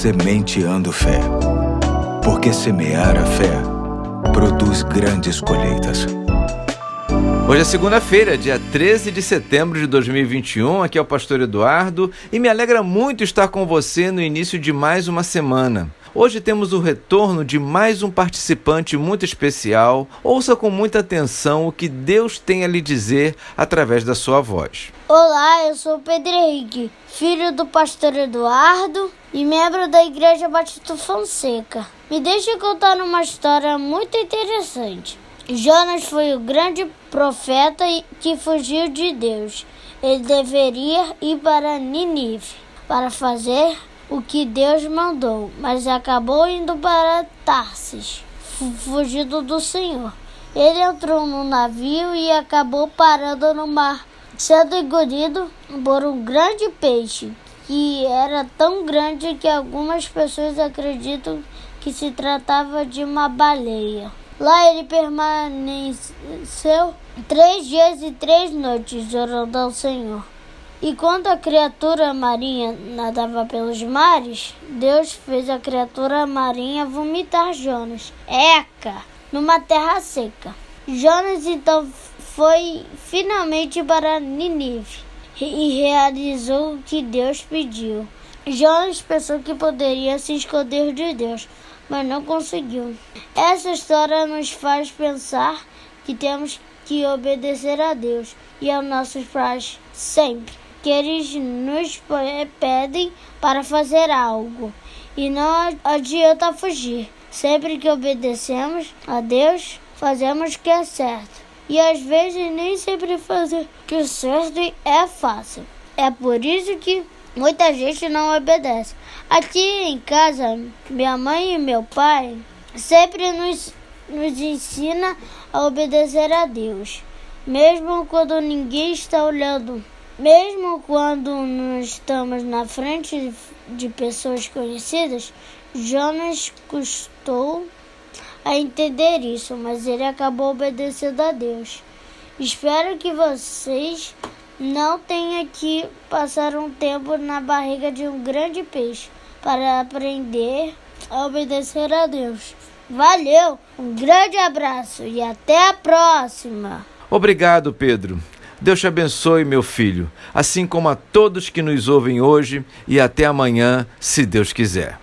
Sementeando Fé. Porque semear a fé produz grandes colheitas. Hoje é segunda-feira, dia 13 de setembro de 2021. Aqui é o Pastor Eduardo e me alegra muito estar com você no início de mais uma semana. Hoje temos o retorno de mais um participante muito especial. Ouça com muita atenção o que Deus tem a lhe dizer através da sua voz. Olá, eu sou Pedro Henrique, filho do pastor Eduardo e membro da Igreja Batista Fonseca. Me deixe contar uma história muito interessante. Jonas foi o grande profeta que fugiu de Deus. Ele deveria ir para Ninive para fazer o que Deus mandou, mas acabou indo para Tarsis, fugindo do Senhor. Ele entrou no navio e acabou parando no mar, sendo engolido por um grande peixe, que era tão grande que algumas pessoas acreditam que se tratava de uma baleia. Lá ele permaneceu três dias e três noites orando ao Senhor. E quando a criatura marinha nadava pelos mares, Deus fez a criatura marinha vomitar Jonas, Eca, numa terra seca. Jonas então foi finalmente para Ninive e realizou o que Deus pediu. Jonas pensou que poderia se esconder de Deus, mas não conseguiu. Essa história nos faz pensar que temos que obedecer a Deus e aos nossos pais sempre que eles nos pedem para fazer algo e não adianta fugir. Sempre que obedecemos a Deus, fazemos o que é certo. E às vezes nem sempre fazer o que é certo é fácil. É por isso que muita gente não obedece. Aqui em casa, minha mãe e meu pai sempre nos, nos ensina a obedecer a Deus, mesmo quando ninguém está olhando. Mesmo quando não estamos na frente de pessoas conhecidas, Jonas custou a entender isso, mas ele acabou obedecendo a Deus. Espero que vocês não tenham que passar um tempo na barriga de um grande peixe para aprender a obedecer a Deus. Valeu, um grande abraço e até a próxima! Obrigado, Pedro. Deus te abençoe, meu filho, assim como a todos que nos ouvem hoje e até amanhã, se Deus quiser.